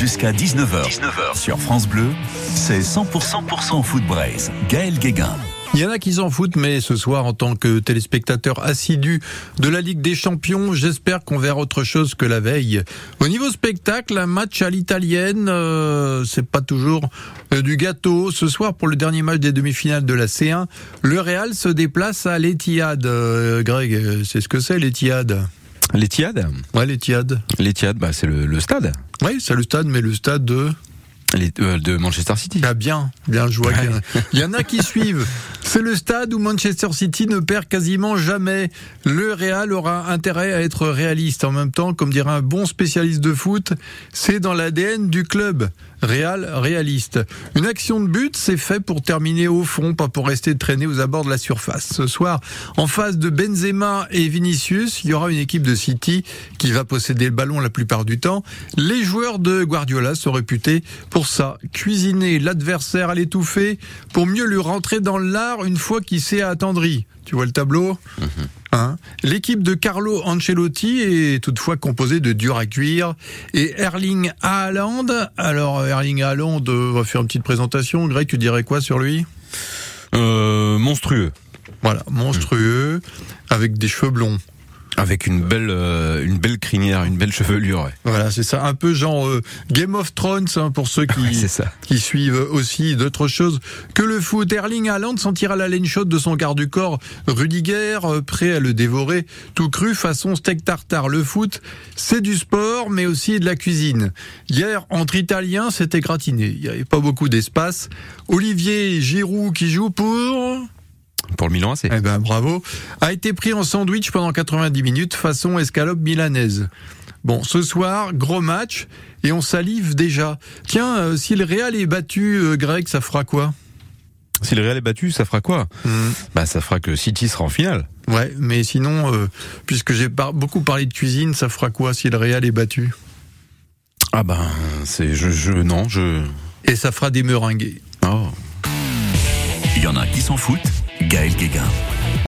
Jusqu'à 19h. 19h sur France Bleu, c'est 100%, 100% foot braise. Gaël Guéguin. Il y en a qui s'en foutent, mais ce soir, en tant que téléspectateur assidu de la Ligue des Champions, j'espère qu'on verra autre chose que la veille. Au niveau spectacle, un match à l'italienne, euh, c'est pas toujours euh, du gâteau. Ce soir, pour le dernier match des demi-finales de la C1, le Real se déplace à l'Etihad. Euh, Greg, euh, c'est ce que c'est l'Etihad? L'Etihad? Ouais, l'Etihad. L'Etihad, bah, c'est le, le stade Oui, c'est le stade, mais le stade de... Les- euh, de Manchester City. Ah bien, bien joué. Ouais. Il y en a qui suivent. C'est le stade où Manchester City ne perd quasiment jamais. Le Real aura intérêt à être réaliste. En même temps, comme dirait un bon spécialiste de foot, c'est dans l'ADN du club. Real réaliste. Une action de but, c'est fait pour terminer au fond, pas pour rester traîné aux abords de la surface. Ce soir, en face de Benzema et Vinicius, il y aura une équipe de City qui va posséder le ballon la plupart du temps. Les joueurs de Guardiola sont réputés pour ça, cuisiner l'adversaire à l'étouffer pour mieux lui rentrer dans l'art une fois qu'il s'est attendri. Tu vois le tableau Hein L'équipe de Carlo Ancelotti est toutefois composée de dur à cuire et Erling Haaland. Alors Erling Haaland euh, va faire une petite présentation. Greg, tu dirais quoi sur lui? Euh, monstrueux. Voilà, monstrueux, avec des cheveux blonds. Avec une belle, euh, une belle crinière, une belle chevelure. Ouais. Voilà, c'est ça, un peu genre euh, Game of Thrones hein, pour ceux qui, Ouais, c'est ça. qui suivent aussi d'autres choses que le foot. Erling Haaland sentira la laine chaude de son garde du corps Rudiger, euh, prêt à le dévorer tout cru façon steak tartare. Le foot, c'est du sport, mais aussi de la cuisine. Hier, entre Italiens, c'était gratiné. Il n'y avait pas beaucoup d'espace. Olivier Giroud qui joue pour... Pour le Milan AC. Eh ben bravo. A été pris en sandwich pendant 90 minutes façon escalope milanaise. Bon, ce soir, gros match et on salive déjà. Tiens, euh, si le Real est battu, euh, Greg, ça fera quoi? Si le Real est battu, ça fera quoi? Bah, ça fera que City sera en finale. Ouais, mais sinon, euh, puisque j'ai par- beaucoup parlé de cuisine, ça fera quoi si le Real est battu? Ah ben, c'est, je, je, non, je. Et ça fera des meringues. Oh. Il y en a qui s'en foutent. Gaël Guéguin.